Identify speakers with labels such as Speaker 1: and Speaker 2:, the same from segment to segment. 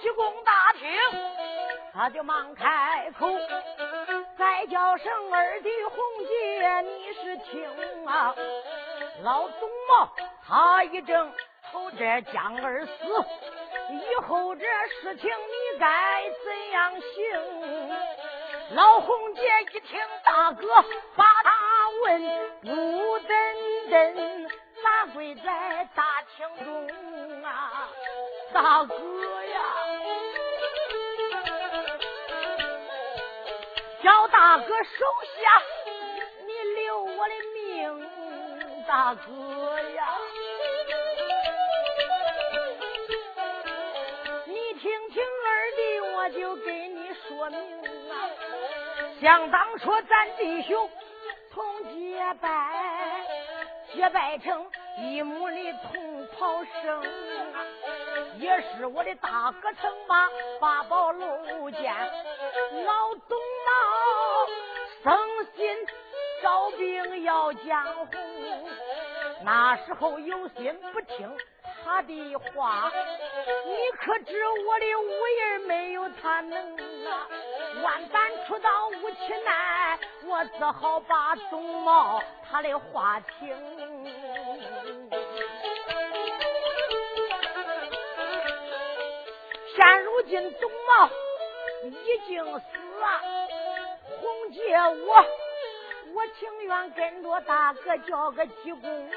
Speaker 1: 济公大厅，他就忙开口，再叫声二弟红姐，你是听啊？老董茂他一怔，头这江儿死，以后这事情你该怎样行？老红姐一听大哥把他问，不等等，咋跪在大厅中啊，大哥。大哥手下，你留我的命，大哥呀！你听听二弟，我就给你说明啊。想当初咱弟兄同结拜，结拜成一母的同袍生啊，也是我的大哥曾把八宝楼见老董。生心招兵要江湖，那时候有心不听他的话，你可知我的武艺没有他能啊？万般出到无期难，我只好把董茂他的话听。现如今董茂已经死了。借，我我情愿跟着大哥叫个济公。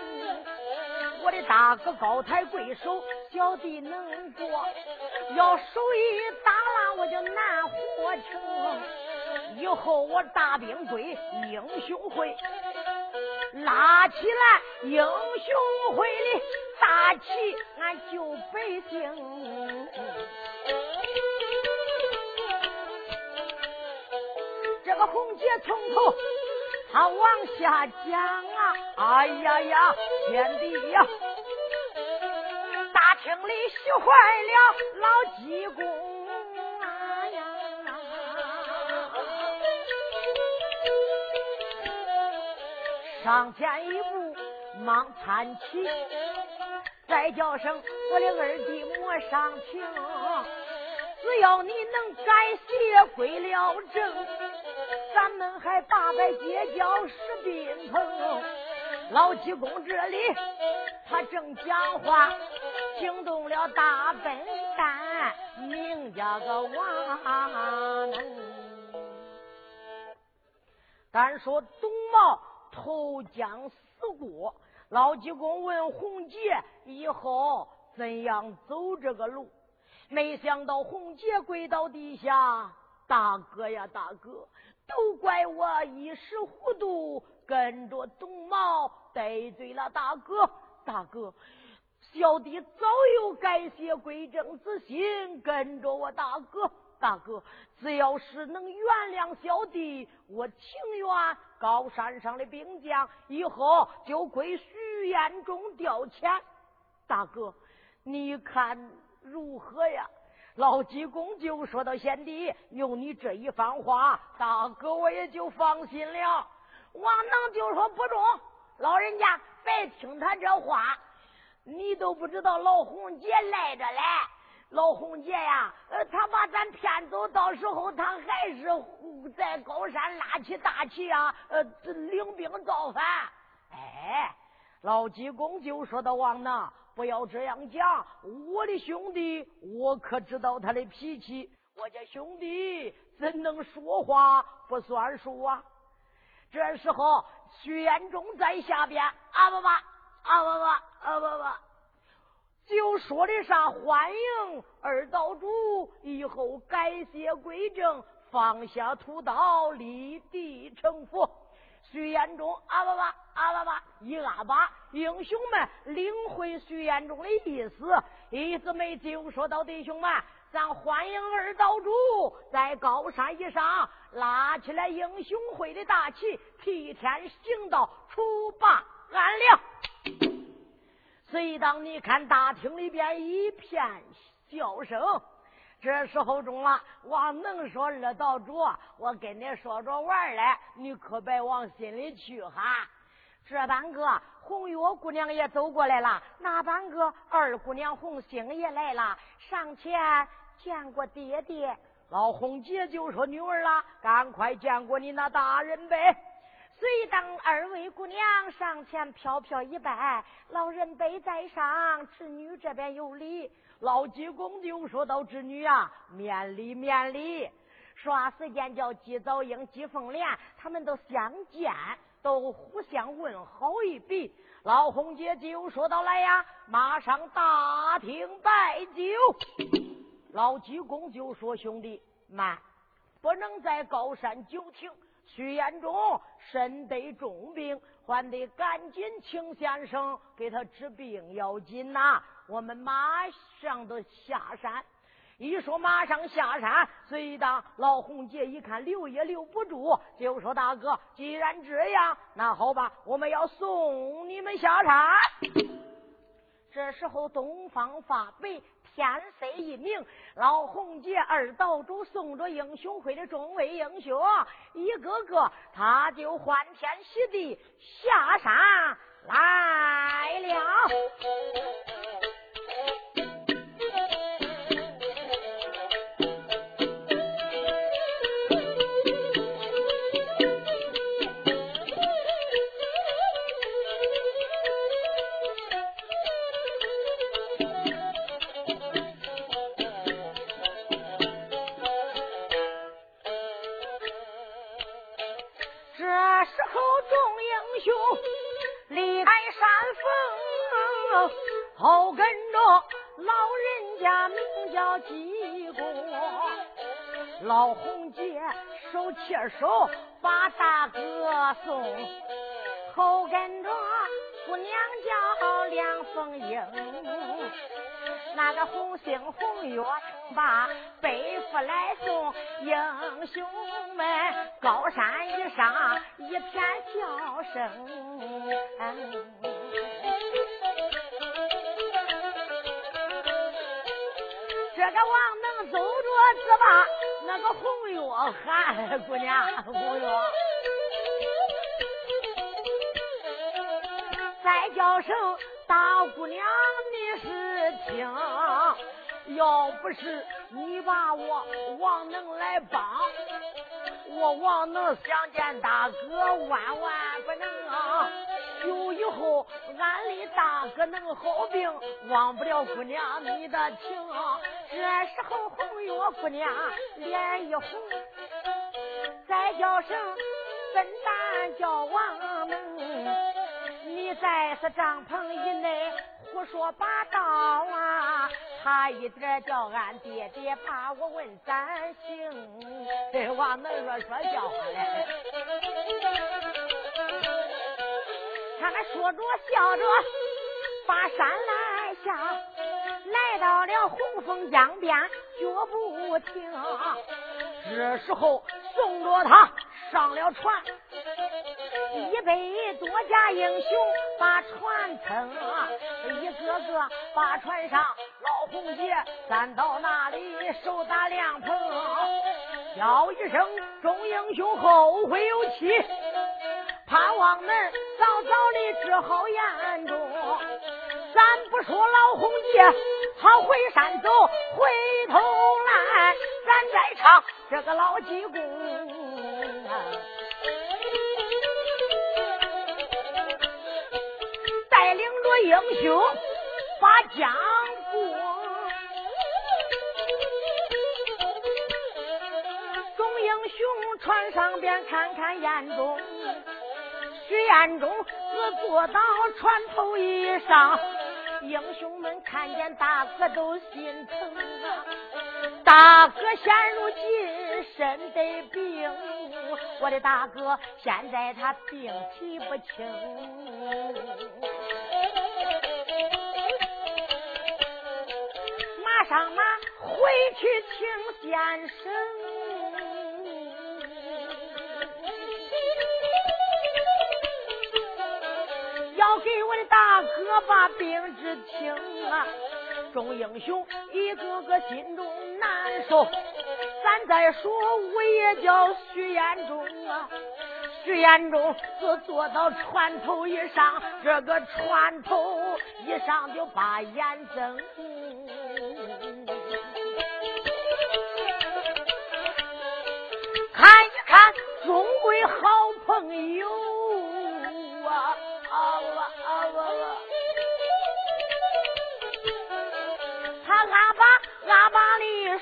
Speaker 1: 我的大哥高抬贵手，小弟能做。要手一打烂，我就难活成。以后我大兵归英雄会，拉起来英雄会的大旗，俺救百姓。这红姐从头他往下讲啊，哎呀呀，天地呀！大厅里喜坏了老济公啊呀！上前一步忙搀起，再叫声我的二弟莫上情，只要你能改邪归了正。咱们还八百结交士兵朋，老济公这里他正讲话，惊动了大笨蛋，名叫个王能。单说董茂投江死过，老济公问洪杰以后怎样走这个路，没想到洪杰跪到地下，大哥呀，大哥。都怪我一时糊涂，跟着董茂得罪了大哥。大哥，小弟早有改邪归正之心，跟着我大哥。大哥，只要是能原谅小弟，我情愿高山上的兵将以后就归徐彦中调遣。大哥，你看如何呀？老济公就说到：“贤弟，有你这一番话，大哥我也就放心了。”王能就说：“不中，老人家别听他这话，你都不知道老红姐赖着嘞。老红姐呀，呃，他把咱骗走，到时候他还是在高山拉起大旗啊，呃，领兵造反。哎，老济公就说到王能，不要这样讲，我的兄弟，我可知道他的脾气，我家兄弟怎能说话不算数啊？这时候，徐延忠在下边，啊不不，啊不不，啊不不。就说的啥欢迎二道主以后改邪归正，放下屠刀，立地成佛。徐延忠阿巴巴阿巴巴一阿巴，英雄们领会徐延忠的意思，意思没就说到弟兄们，咱欢迎二道主在高山以上拉起来英雄会的大旗，替天行道，除霸安良。所以，当你看大厅里边一片笑声，这时候中了，王能说二道主，我跟你说着玩嘞，你可别往心里去哈。这半个红月姑娘也走过来了，那半个二姑娘红星也来了，上前见过爹爹。老红姐就说：“女儿啦，赶快见过你那大人呗。”随当二位姑娘上前飘飘一拜，老人辈在上，侄女这边有礼。老济公就说到：“侄女啊，免礼免礼。”说时间叫季早英、季凤莲，他们都相见，都互相问好一笔。老红姐就说到：“来呀，马上大厅摆酒。”老济公就说：“兄弟慢，不能在高山久停。”徐延忠身得重病，还得赶紧请先生给他治病要紧呐！我们马上都下山。一说马上下山，随当老红姐一看留也留不住，就说：“大哥，既然这样，那好吧，我们要送你们下山。”这时候东方发白。天色一明，老红姐二道主送着英雄会的众位英雄，一个个他就欢天喜地下山来了。生。这个王能走着只把那个红月喊姑娘红月，再叫声大姑娘你是听，要不是你把我王能来帮，我王能想见大哥万万有以后，俺的大哥能好病，忘不了姑娘你的情。这时候红月姑娘脸一红，再叫声笨蛋叫王能，你在此帐篷以内胡说八道啊！差一点叫俺爹爹把我问咱行。这王能说说笑话嘞。他们说着笑着，把山来下，来到了红枫江边，脚不停。这时候送着他上了船，一百多家英雄把船撑，一个个把船上老红姐站到那里手打凉棚，叫一声众英雄后会有期。盼望恁早早的治好严重，咱不说老红姐好回山走，回头来，咱再唱这个老济公带领着英雄把江过，众英雄船上边看看眼中。徐彦中只坐到船头以上，英雄们看见大哥都心疼啊！大哥现如今身得病，我的大哥现在他病体不轻，马上马回去请先生。给我的大哥把病治清啊！众英雄一个个心中难受。咱再说我也叫徐延忠啊，徐延忠是坐到船头以上，这个船头一上就把眼睁。看一看，终归好朋友。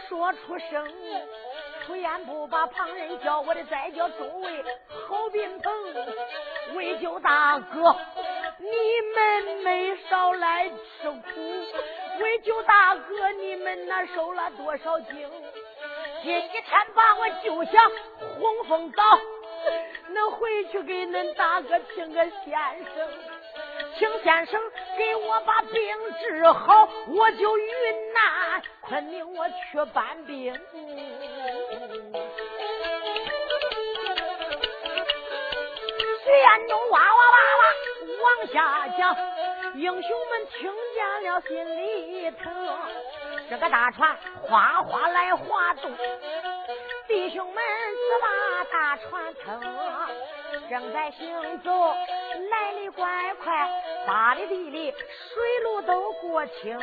Speaker 1: 说出声，出言不把旁人叫，我的再叫周围好宾朋，为救大哥，你们没少来吃苦，为救大哥，你们那受了多少惊？今天把我救下洪峰岛。能回去给恁大哥请个先生，请先生给我把病治好，我就云南昆明我去搬兵。徐彦中哇哇哇哇往下讲，英雄们听见了心里疼，这个大船哗哗来滑动。弟兄们只把大船撑，正在行走，来的怪快，大的地里水路都过清。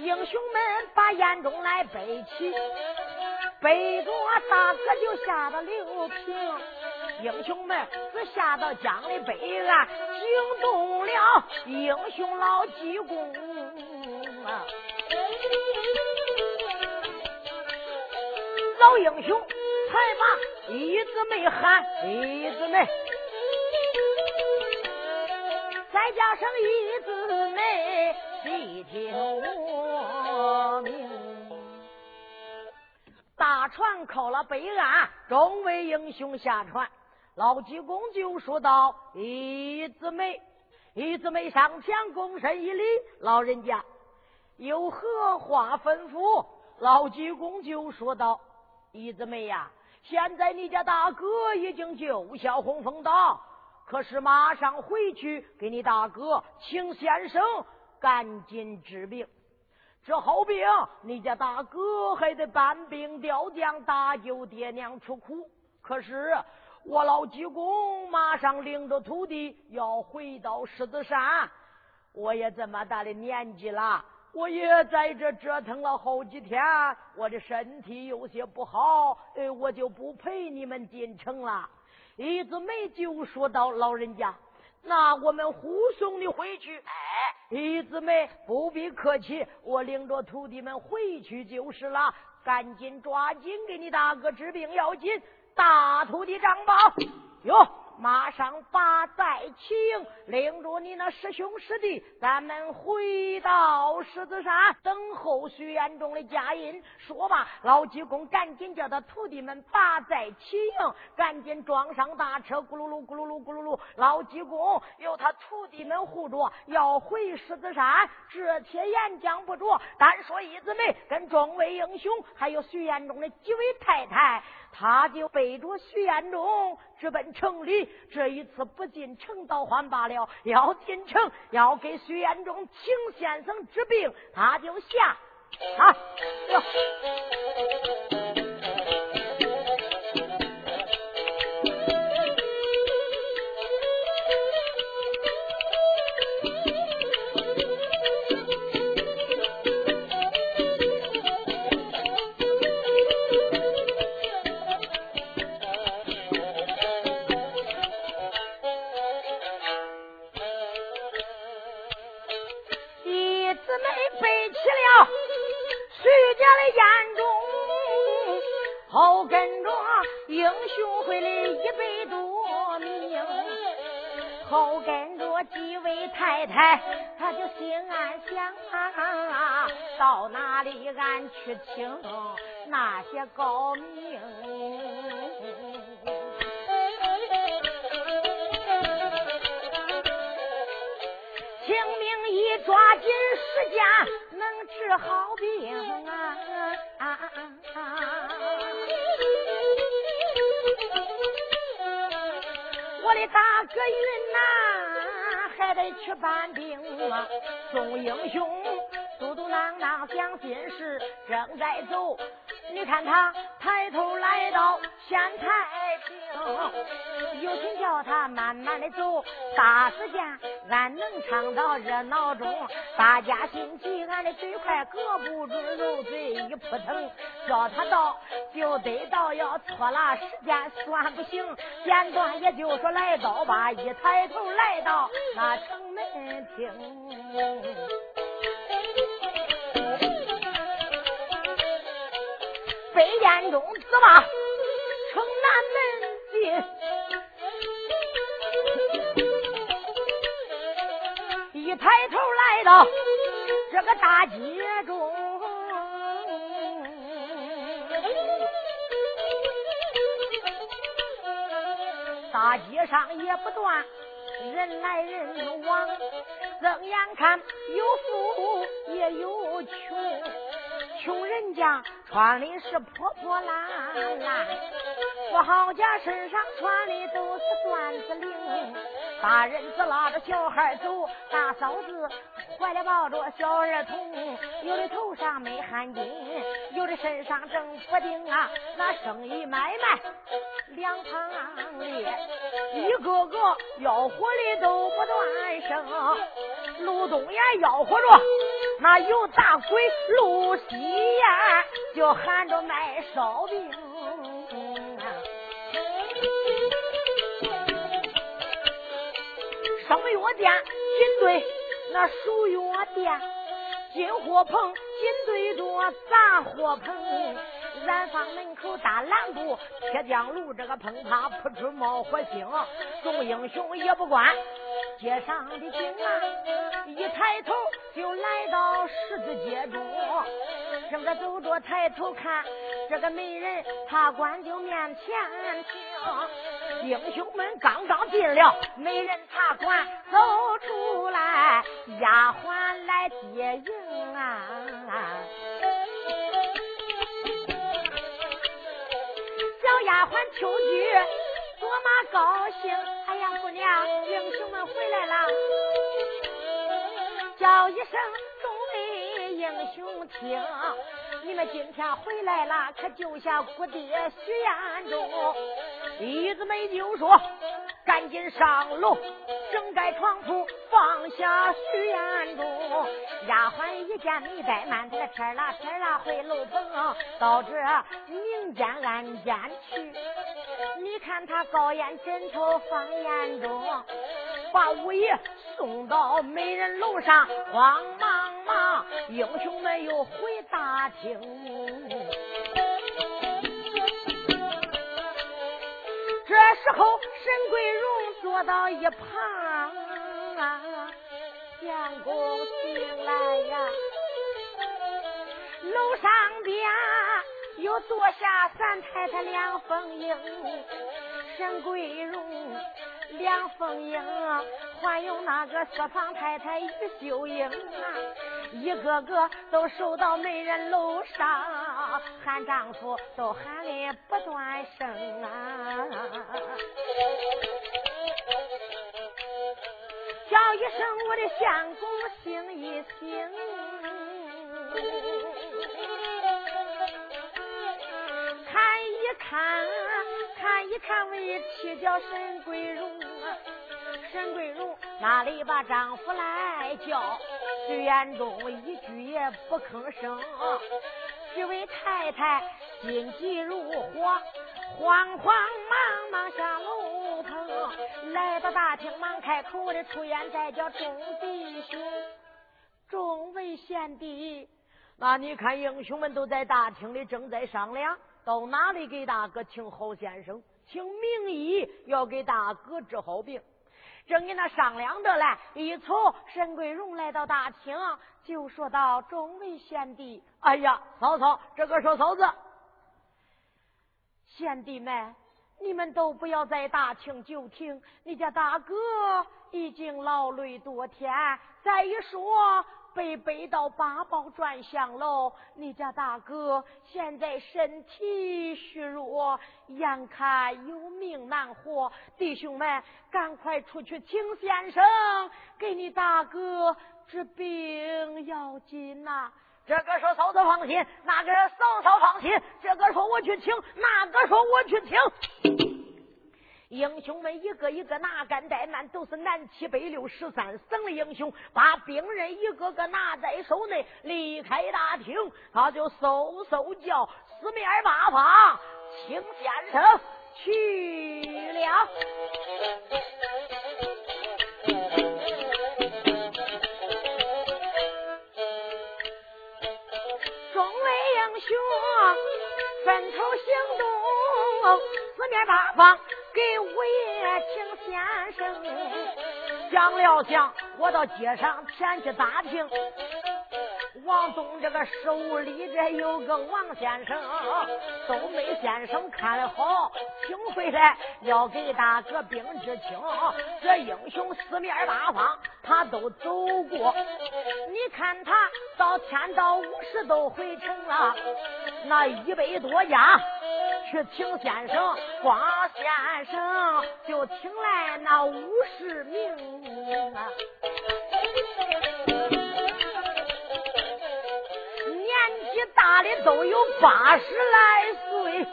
Speaker 1: 英雄们把眼中来背起，背着大哥就下到六平。英雄们只下到江的北岸，惊动了英雄老济公啊！老英雄才把一字妹喊一字妹，再加上一字妹细听我命。大船靠了北岸，众位英雄下船。老济公就说道：“一字妹，一字妹上前躬身一礼，老人家有何话吩咐？”老济公就说道。一子妹呀，现在你家大哥已经救下洪峰岛，可是马上回去给你大哥请先生赶紧治病。这好病，你家大哥还得搬兵调将搭救爹娘出苦。可是我老济公马上领着徒弟要回到狮子山，我也这么大的年纪了。我也在这折腾了好几天，我的身体有些不好，哎，我就不陪你们进城了。李子梅就说道：“老人家，那我们护送你回去。”哎，李子梅不必客气，我领着徒弟们回去就是了。赶紧抓紧给你大哥治病要紧。大徒弟张宝，哟。马上把再请，领着你那师兄师弟，咱们回到狮子山等候徐延忠的佳音。说罢，老济公赶紧叫他徒弟们把载起营，赶紧装上大车，咕噜噜咕噜噜咕噜噜。老济公由他徒弟们护着，要回狮子山。这些言讲不着，单说一子梅跟众位英雄，还有徐延忠的几位太太。他就背着徐彦忠直奔城里，这一次不进城倒还罢了，要进城要给徐彦忠请先生治病，他就下啊。时间算不行。简短也就说来到吧，一抬头来到那城门厅。飞燕中子吧，城南门进，一抬头来到这个大街中，大街上也不断人来人往，睁眼看有富也有穷。穷人家穿的是破破烂烂，富豪家身上穿的都是缎子绫。大人子拉着小孩走，大嫂子怀里抱着小儿童，有的头上没汗巾，有的身上正不定啊。那生意买卖两旁列，一个个吆喝的都不断声。路东也吆喝着。那有大鬼路西呀，就喊着卖烧饼。生药店紧对那熟药店，进货棚紧对着杂货棚。南方门口大蓝布，铁匠炉这个砰啪扑出冒火星。众英雄也不管街上的景啊，一抬头。就来到十字街中，正个走着，抬头看这个美人，茶馆就面前停。英雄们刚刚进了美人茶馆，走出来，丫鬟来接应啊。丫鬟秋菊多么高兴，哎呀，姑娘，英雄们回来了。叫一声众位英雄听，你们今天回来了，可救下姑爹徐彦忠。李子美就说：“赶紧上楼，整改床铺，放下徐彦中。”丫鬟一见没怠慢，这天啦天啦回楼棚，到这明间暗间去。你看他高烟枕头放眼中，把五爷。送到美人楼上，慌忙忙，英雄们又回大厅。这时候，沈桂荣坐到一旁，相公进来呀。楼上边又坐下三太太梁凤英，沈桂荣。梁凤英，还有那个四房太太于秀英啊，一个个都守到美人楼上，喊丈夫都喊的不断声啊，叫一声我的相公醒一醒，看一看。看一看，为妻叫沈桂荣啊，沈桂荣哪里把丈夫来叫？徐延忠一句也不吭声。几位太太心急如火，慌慌忙忙下楼棚，来到大厅忙开口的出言在叫众弟兄，众位贤弟，那你看英雄们都在大厅里正在商量。到哪里给大哥请好先生？请名医要给大哥治好病。正跟那商量着嘞，一从沈桂荣来到大厅，就说道：“众位贤弟，哎呀，嫂嫂，这个说嫂子，贤弟们，你们都不要在大厅久听，你家大哥已经劳累多天，再一说。”被背到八宝转香楼，你家大哥现在身体虚弱，眼看有命难活，弟兄们赶快出去请先生给你大哥治病要紧呐！这个说嫂子放心，那个嫂嫂放心，这个说我去请，那个说我去请。英雄们一个一个哪敢怠慢，都是南七北六十三省的英雄，把兵刃一个个拿在手内，离开大厅，他就嗖嗖叫四面八方，请先生去了。众位英雄分头行动，四面八方。给五爷请先生，想了想，我到街上前去打听。王东这个手里这有个王先生，东北先生看的好，请回来要给大哥兵治清。这英雄四面八方他都走过，你看他到天道五十都回城了，那一百多家去请先生，光先生就请来那五十名啊。大的都有八十来岁，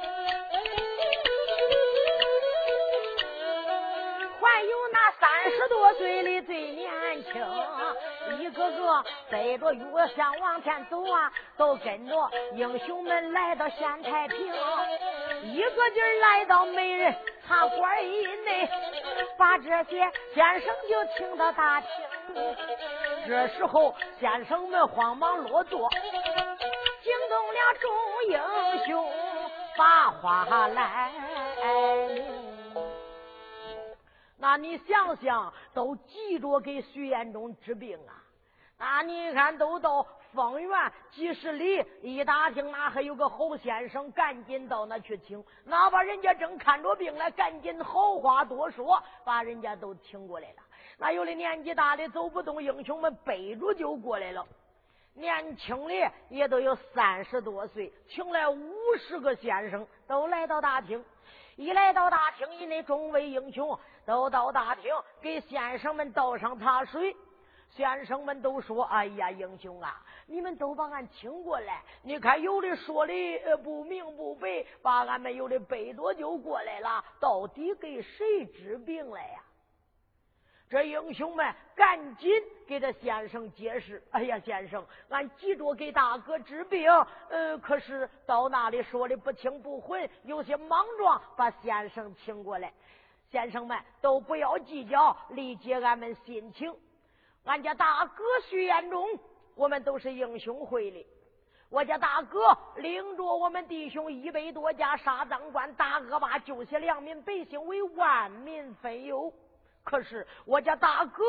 Speaker 1: 还有三十多岁的最年轻，一个个背着月香往前走啊，都跟着英雄们来到县太平，一个劲儿来到美人茶馆以内，把这些先生就请到大厅。这时候先生们慌忙落座。惊动了众英雄，把话来。那你想想，都急着给徐延忠治病啊！那你看，都到方圆几十里，一打听，那还有个侯先生，赶紧到那去请。哪怕人家正看着病呢，赶紧好话多说，把人家都请过来了。那有的年纪大的走不动，英雄们背着就过来了。年轻的也都有三十多岁，请来五十个先生，都来到大厅。一来到大厅，以内众位英雄都到大厅，给先生们倒上茶水。先生们都说：“哎呀，英雄啊，你们都把俺请过来。你看，有的说的不明不白，把俺们有的背多就过来了。到底给谁治病来呀？”这英雄们赶紧给这先生解释：“哎呀，先生，俺急着给大哥治病，呃，可是到那里说的不清不混，有些莽撞，把先生请过来。先生们都不要计较，理解俺们心情。俺家大哥徐延忠，我们都是英雄会的。我家大哥领着我们弟兄一百多家杀赃官、打恶霸，救些良民百姓，为万民分忧。”可是我家大哥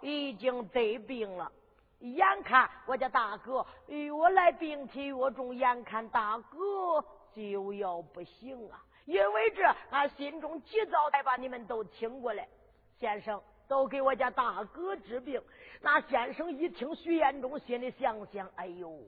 Speaker 1: 已经得病了，眼看我家大哥越来病体越重，眼看大哥就要不行啊！因为这，俺心中急躁，才把你们都请过来，先生都给我家大哥治病。那先生一听徐延忠，心里想想：哎呦！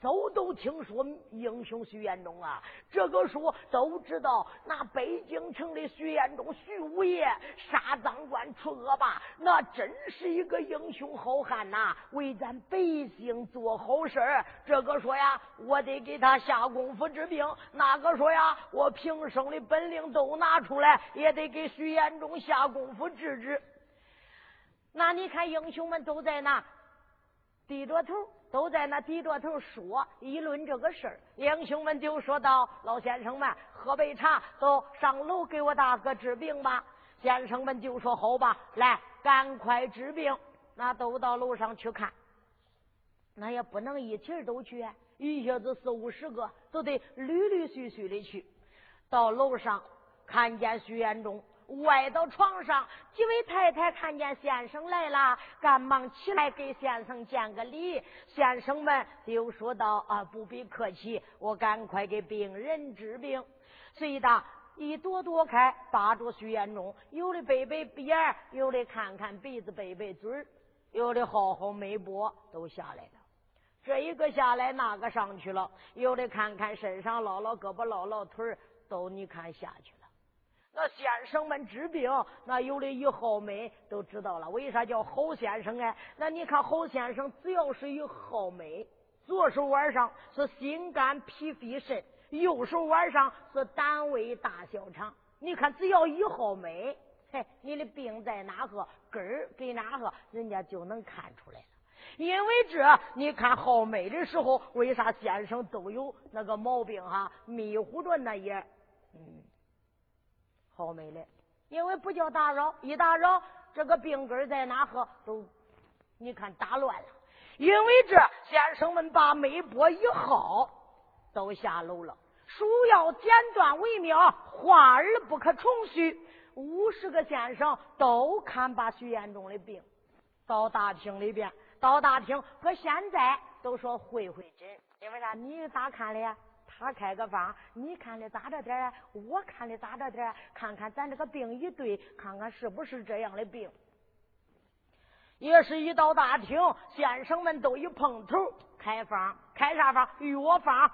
Speaker 1: 都都听说英雄徐延忠啊，这个说都知道。那北京城的徐延忠，徐五爷杀赃官除恶霸，那真是一个英雄好汉呐，为咱百姓做好事这个说呀，我得给他下功夫治病；那个说呀，我平生的本领都拿出来，也得给徐延忠下功夫治治。那你看，英雄们都在那低着头。都在那低着头说议论这个事儿，英雄们就说道：“老先生们，喝杯茶，都上楼给我大哥治病吧。”先生们就说：“好吧，来，赶快治病。”那都到楼上去看，那也不能一起都去，一下子四五十个，都得陆陆续续的去。到楼上看见徐延忠歪到床上，几位太太看见先生来了，赶忙起来给先生见个礼。先生们又说道：“啊，不必客气，我赶快给病人治病。”随的一朵朵开，扒住徐延忠，有的背背鼻儿，有的看看鼻子，背背嘴儿，有的好好眉波，都下来了。这一个下来，那个上去了，有的看看身上，捞捞胳膊，捞捞腿都你看下去。那先生们治病，那有的一好美都知道了。为啥叫好先生哎？那你看好先生，只要是一好美，左手腕上是心肝脾肺肾，右手腕上是胆胃大小肠。你看只要一好美，嘿，你的病在哪个根儿给哪个，人家就能看出来了。因为这，你看好美的时候，为啥先生都有那个毛病哈？迷糊着那也，嗯，好美嘞。因为不叫打扰，一打扰，这个病根在哪呵都，你看打乱了。因为这，先生们把媒波一号都下楼了。书要简短为妙，话儿不可重叙。五十个先生都看把徐延忠的病，到大厅里边。到大厅，搁现在都说会会诊，因为啥？你咋看的呀？他开个方，你看的咋着点？我看的咋着点？看看咱这个病一对，看看是不是这样的病。也是一到大厅，先生们都一碰头，开方，开啥方？药方。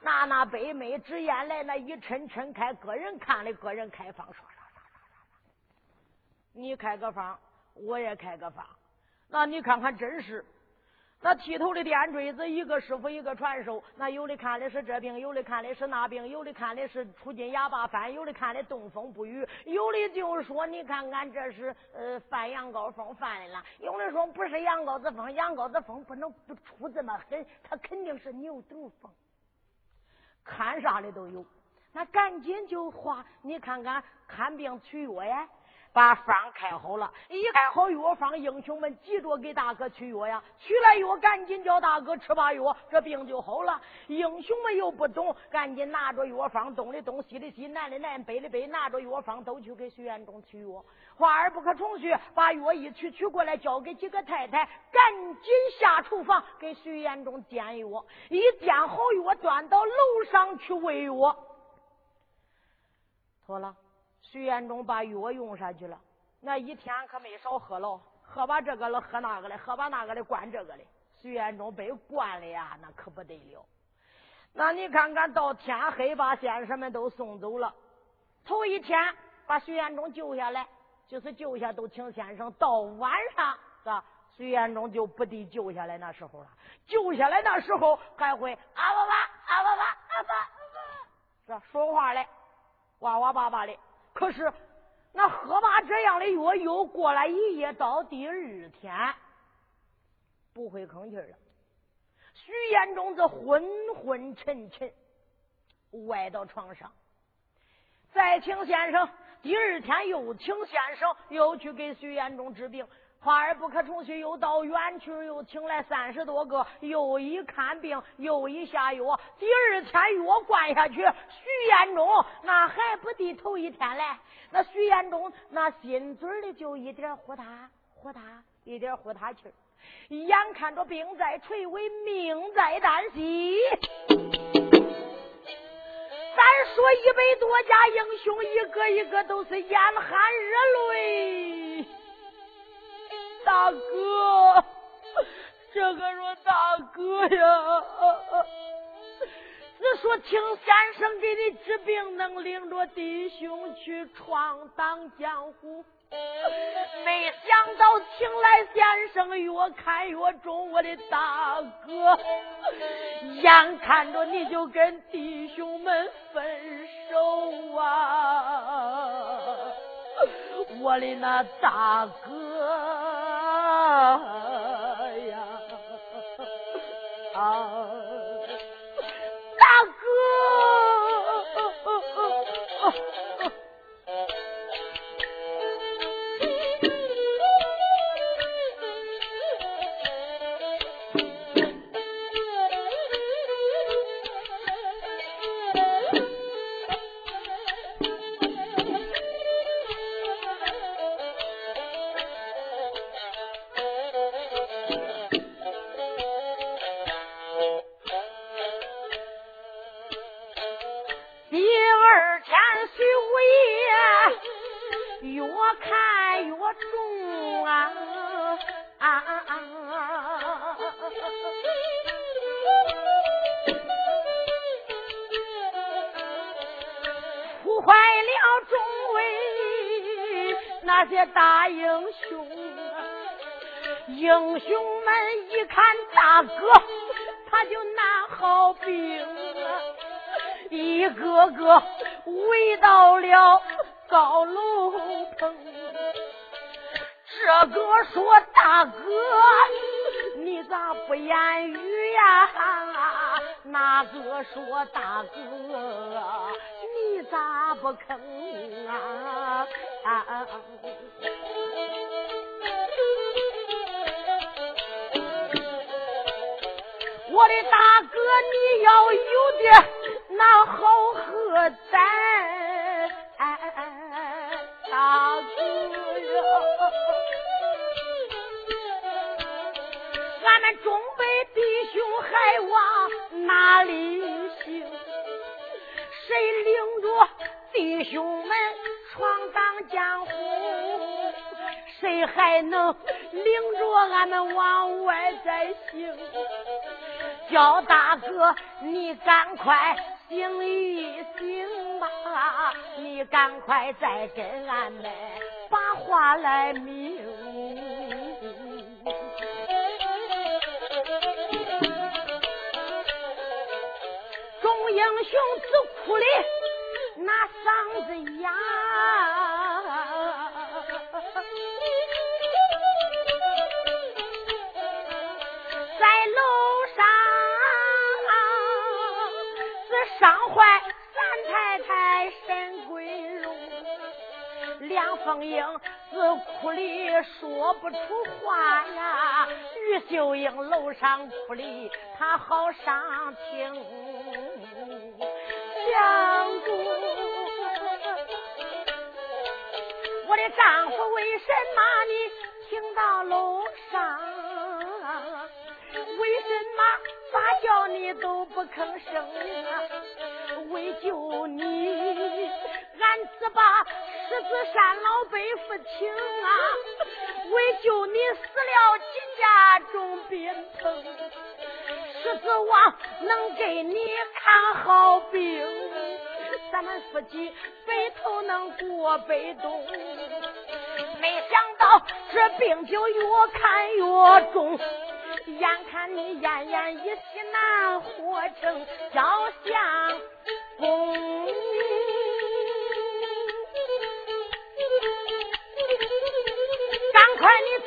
Speaker 1: 拿那杯妹纸烟来，那一抻抻开，个人看的，个人开方，说啥啥啥啥啥。你开个方，我也开个方。那你看看，真是那剃头的电锥子，一个师傅一个传授。那有的看的是这病，有的看的是那病，有的看的是出金哑巴翻，有的看的东风不雨，有的就说你看看这是呃犯羊羔风犯的了，有的说不是羊羔子风，羊羔子风不能不出这么狠，他肯定是牛犊风。看啥的都有，那赶紧就花，你看看看病取药呀。把方开好了，一开好药方，英雄们急着给大哥取药呀。取来药，赶紧叫大哥吃把药，这病就好了。英雄们又不懂，赶紧拿着药方，东的东，西的西，南的南，北的北，拿着药方都去给徐延忠取药。话儿不可重叙，把药一取，取过来交给几个太太，赶紧下厨房给徐延忠煎药。一煎好药，端到楼上去喂药。妥了。徐延忠把药用上去了，那一天可没少喝了，喝把这个了，喝那个了，喝把那个的，灌这个的。徐延忠被灌了呀，那可不得了。那你看看到天黑，把先生们都送走了。头一天把徐延忠救下来，就是救下都请先生。到晚上是吧？徐延忠就不得救下来那时候了。救下来那时候还会啊哇哇啊哇哇啊哇是吧？说话嘞，哇哇叭叭的。可是，那喝罢这样的药，又过了一夜，到第二天不会吭气了。徐延忠这昏昏沉沉，歪到床上。再请先生，第二天又请先生，又去给徐延忠治病。话儿不可重叙，又到院去，又请来三十多个，又一看病，又一下药。第二天药灌下去，徐延忠那还不敌头一天嘞。那徐延忠那心嘴里就一点呼他呼他，一点呼他气儿。眼看着病在垂危，命在旦夕。咱说一百多家英雄，一个一个都是眼含热泪。大哥，这个说大哥呀，只说请先生给你治病，能领着弟兄去闯荡江湖。没想到请来先生越看越重，我的大哥，眼看着你就跟弟兄们分手啊！我的那大哥。呀，啊，些大英雄，英雄们一看大哥，他就拿好兵，一个个围到了高楼棚。这个说大哥，你咋不言语呀？那个说大哥，你咋不吭啊？我的大哥，你要有点那好喝胆，大哥哟！俺们中北弟兄还往哪里还能领着俺们往外再行？叫大哥，你赶快醒一醒吧！你赶快再跟俺们把话来明。众英雄只哭的那嗓子哑，凤英自哭的说不出话呀，于秀英楼上哭的她好伤情。相公，我的丈夫为什么你请到楼上？为什么咋叫你都不吭声啊？为救你，俺只把狮子山老伯父请啊！为救你死了几家重病疼，狮子王能给你看好病。咱们夫妻白头能过北东，没想到这病就越看越重，眼看你奄奄一息难活成焦相公，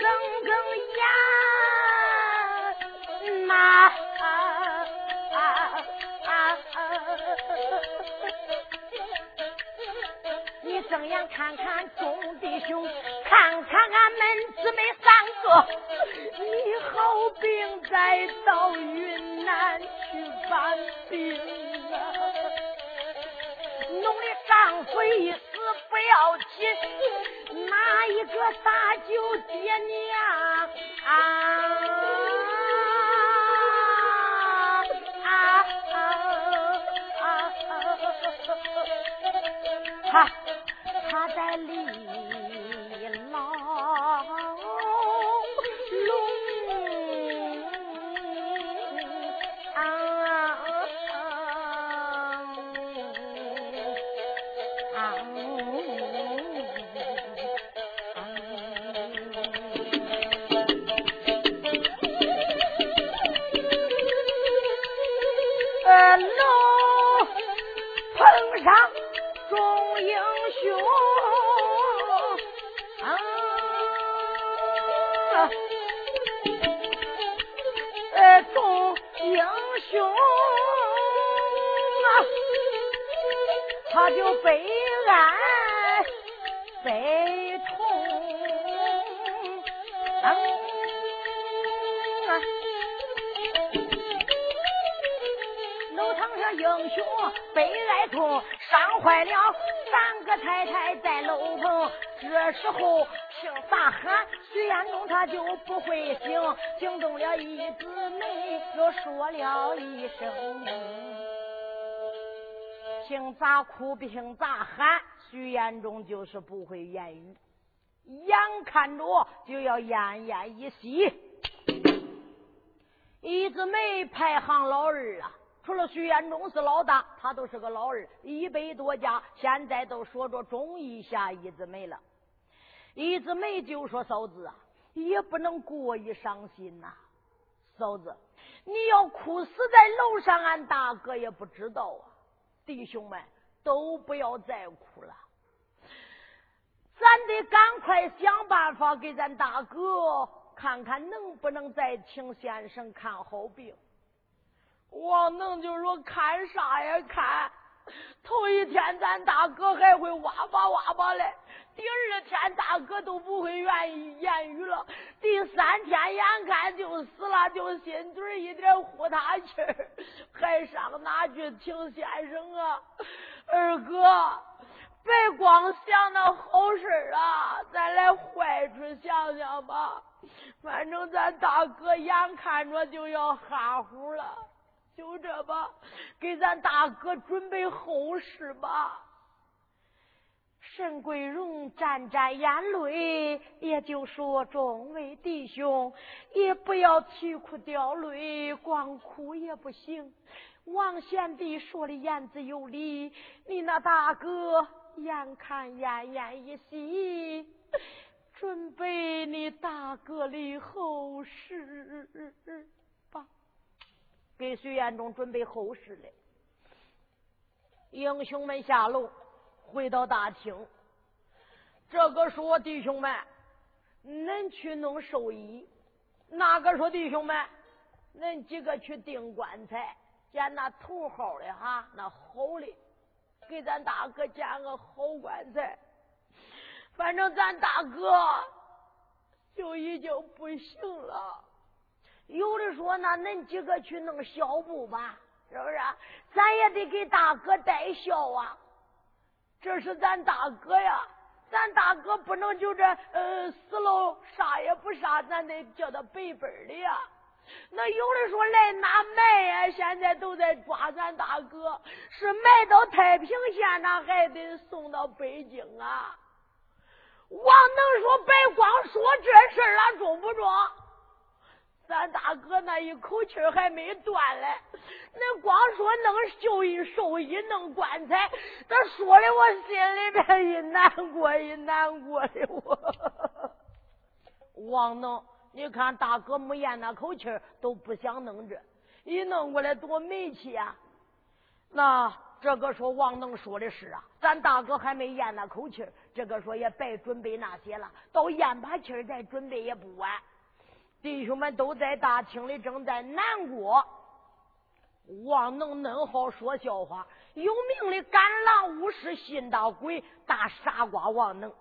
Speaker 1: 睁睁眼呐！睁眼看看众弟兄，看看俺们姊妹三个，你好病再到云南去搬病啊！弄的丈夫一死不要紧，我大舅爹娘啊啊啊啊！他他在里。哪一个搭救爹娘啊？坏了，三个太太在楼棚。这时候听大喊，徐彦中他就不会醒，惊动了一姊妹，又说了一声：“听咋哭，听咋喊。”徐彦忠就是不会言语，眼看着就要奄奄一息。一字眉排行老二啊，除了徐彦忠是老大，他都是个老二，一百多家现在都说着忠义下一字眉了。一字眉就说：“嫂子啊，也不能过于伤心呐，嫂子，你要哭死在楼上，俺大哥也不知道啊。弟兄们都不要再哭了。”咱得赶快想办法给咱大哥看看，能不能再请先生看好病。王能就说看啥呀看？头一天咱大哥还会哇吧哇吧嘞，第二天大哥都不会愿意言语了，第三天眼看就死了，就心嘴一点呼他气儿，还上哪去请先生啊？二哥。别光想那好事啊，咱来坏处想想吧。反正咱大哥眼看着就要哈呼了，就这吧，给咱大哥准备后事吧。沈桂荣沾沾眼泪，也就说：“众位弟兄，也不要啼哭掉泪，光哭也不行。王贤弟说的言之有理，你那大哥。”眼看奄奄一息，准备你大哥的后事。给徐彦中准备后事嘞。英雄们下楼，回到大厅。这个说弟兄们，恁去弄寿衣；那个说弟兄们，恁几个去订棺材，捡那头号的哈，那好的。给咱大哥建个好棺材，反正咱大哥就已经不行了。有的说，那恁几个去弄孝布吧，是不是？咱也得给大哥带孝啊。这是咱大哥呀，咱大哥不能就这呃死了啥也不杀，咱得叫他白本的呀。那有的说来拿卖呀，现在都在抓咱大哥，是卖到太平县那还得送到北京啊。王能说白光说这事了，中不中？咱大哥那一口气还没断嘞，恁光说弄绣衣、寿衣、弄棺材，他说的我心里边一难过一难过的我。王能。你看大哥没咽那口气都不想弄这，一弄过来多没气啊！那这个说王能说的是啊，咱大哥还没咽那口气这个说也白准备那些了，到咽把气再准备也不晚。弟兄们都在大厅里正在难过，王能恁好说笑话，有名的赶狼武士信大鬼大傻瓜王能，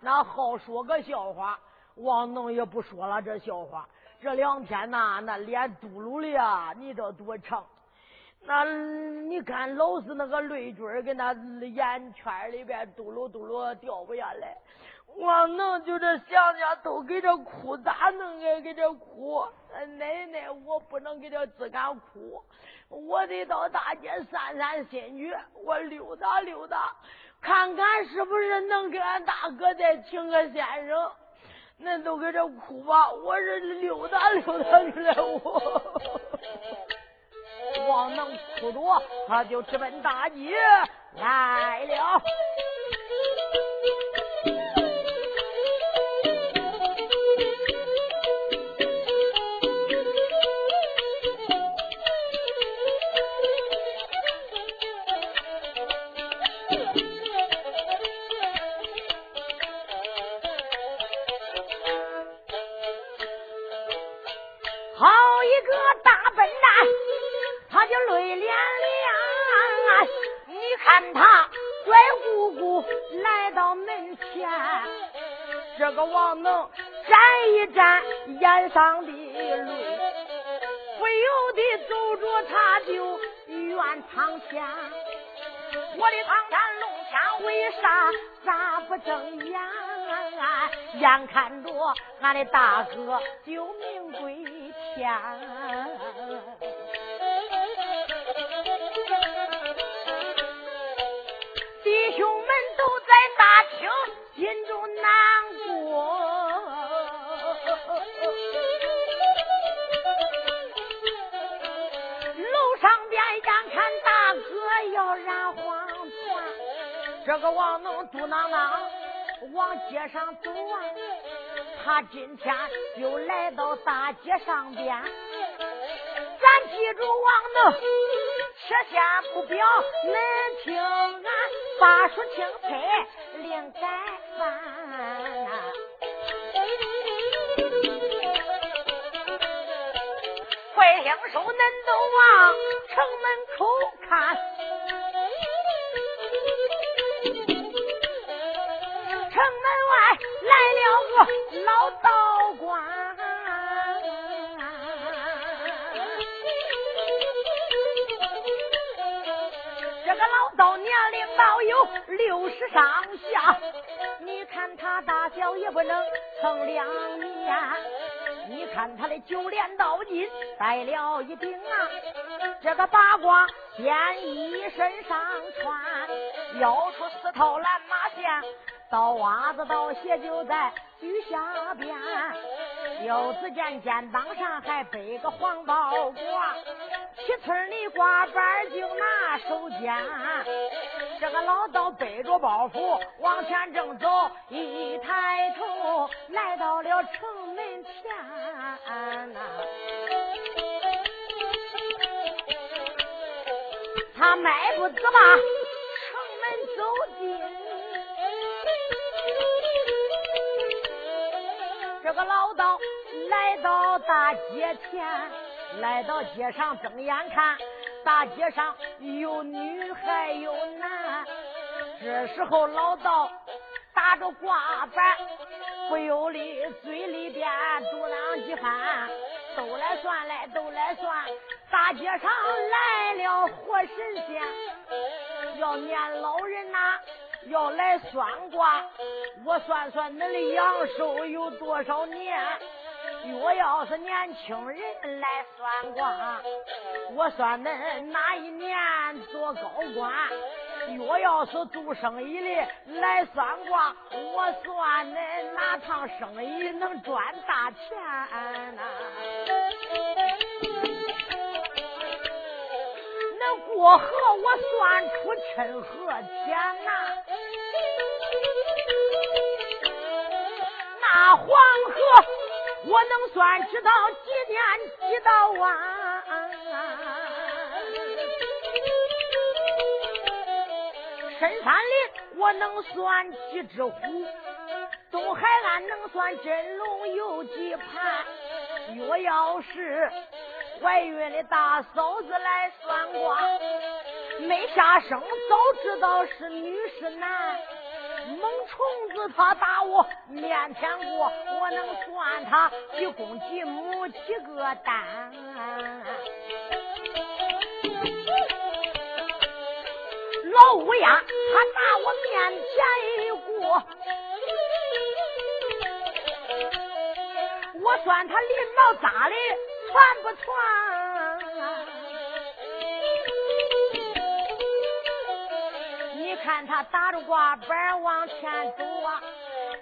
Speaker 1: 那好说个笑话。王能也不说了，这笑话这两天呐，那脸嘟噜的呀，你这多长？那你看老是那个泪珠儿跟那眼圈里边嘟噜嘟噜掉不下来。王能就这想想都给这哭，咋弄啊？给这哭？奶奶，我不能给这自个哭，我得到大街散散心去，我溜达溜达，看看是不是能给俺大哥再请个先生。恁都搁这哭吧，我这溜达溜达去了。我王能哭着，他就直奔大街来了。苍天。我的唐山龙枪为啥咋不睁眼？眼看着俺的大哥就命归天。弟兄们都在大厅。心中难过。这个王能嘟囔囔往街上走啊。他今天就来到大街上边，咱记住王能，且先不表，恁听俺把书清彩另改翻。快听说恁都忘上下，你看他大小也不能成两面。你看他的九连道金戴了一顶啊，这个八卦仙衣身上穿，腰出四套蓝马线，刀袜子刀鞋就在脚下边。又只见肩膀上还背个黄包挂，七村里挂板就拿手尖。这个老道背着包袱往前正走，一抬头来到了城门前呐。他迈步子吧城门走进。这个老道来到大街前，来到街上睁眼看，大街上有女还有男。这时候老道打着挂板，不由里嘴里边嘟囔几番，都来算来都来算，大街上来了活神仙，要念老人呐。要来算卦，我算算恁的阳寿有多少年。若要是年轻人来算卦，我算恁哪一年做高官。若要是做生意的来算卦，我算恁哪趟生意能赚大钱呐？那过河我算出趁和钱呐？那黄河，我能算知道几点几道弯？深山里，我能算几只虎？东海岸能算真龙有几盘？若要是怀孕的大嫂子来算卦，没下生早知道是女是男。猛虫子他打我面前过，我能算他几公几母几个蛋。老乌鸦他打我面前一过，我算他鳞毛扎的传不传？看他打着挂板往前走啊，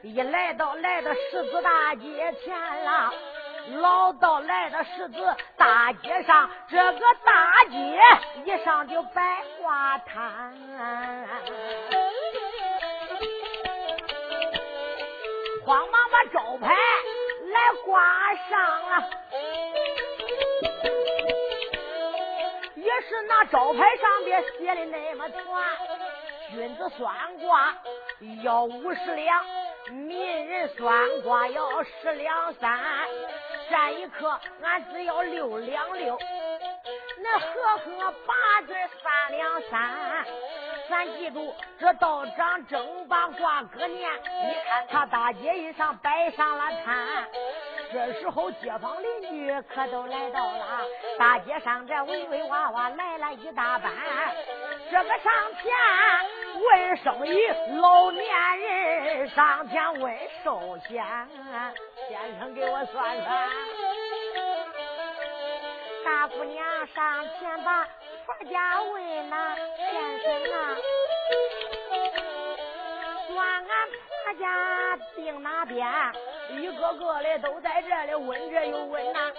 Speaker 1: 一来到来到十字大街前了，老道来到十字大街上，这个大街一上就摆挂摊，慌忙把招牌来挂上了，也是那招牌上边写的那么全。君子算卦要五十两，民人算卦要十两三，占一刻俺只要六两六，那合合八字三两三。咱记住，这道长正把卦搁念，你看他大街一上摆上了摊。这时候，街坊邻居可都来到了大街上，这围围哇哇来了一大班。这个上前问生意，老年人上前问寿险，先生给我算算。大姑娘上前把婆家问呐，先生啊，算俺婆家定哪边，一个个的都在这里问这又问那。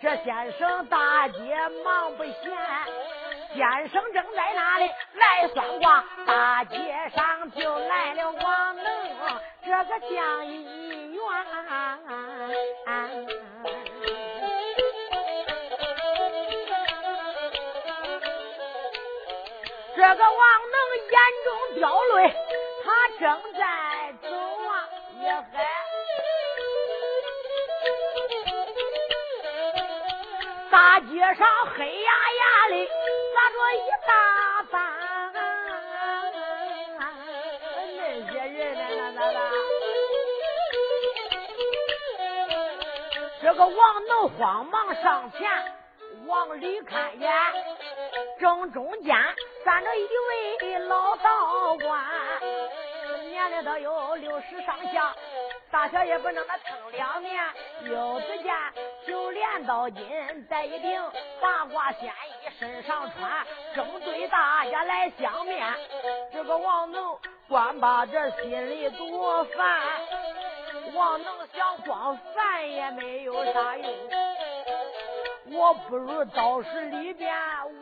Speaker 1: 这先生大街忙不闲，先生正在那里来算卦，大街上就来了王能这个将一员。这个王能眼中掉泪，他正在走啊，也还大街上黑压压的大班，那些人呢？那那这个王能慌忙上前往里看眼，正中间。站着一位老道观，年龄都有六十上下，大小也不能那称两年。又只见九连刀金戴一顶八卦仙身上穿，正对大家来相面。这个王能光把这心里多烦，王能想光烦也没有啥用。我不如到时里边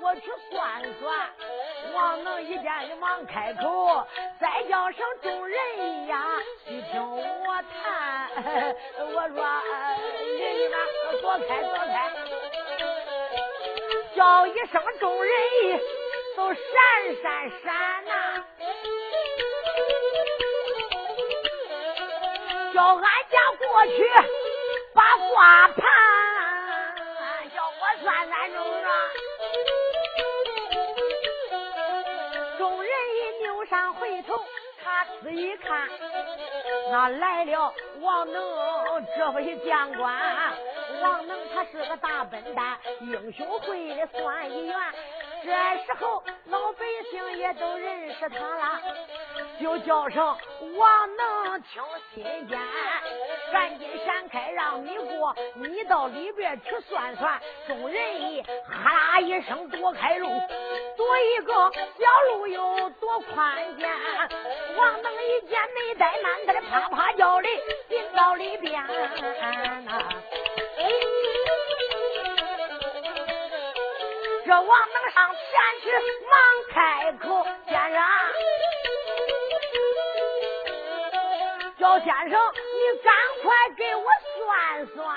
Speaker 1: 我去算算。王能一见就忙开口，再叫声众人呀，细听我谈。我说人们躲开躲开，叫一声众人都闪闪闪呐，叫俺家过去把卦盘。叫我算算中啊！众人一扭上回头，他仔一看，那来了王能这位将官。王能他是个大笨蛋，英雄会的算一员。这时候老百姓也都认识他了，就叫声王能听心间，赶紧闪开让你过，你到里边去算算。众人一哈啦一声躲开路，躲一个小路有多宽间。王能一见没怠慢，他的啪啪叫的进到里边。这王能上前去，忙开口：“先生，叫先生，你赶快给我算算，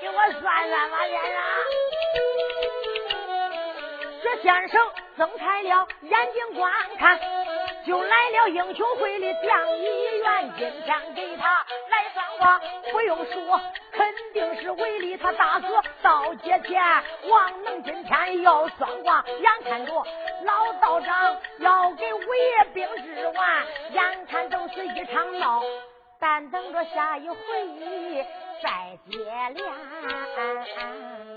Speaker 1: 给我算算吧，先生。”这先生睁开了眼睛观看，就来了英雄会的将一员，今天给他我，不用说。肯定是为了他大哥到街前，王能今天要算卦，眼看着老道长要给五爷病治完，眼看都是一场闹，但等着下一回再接连。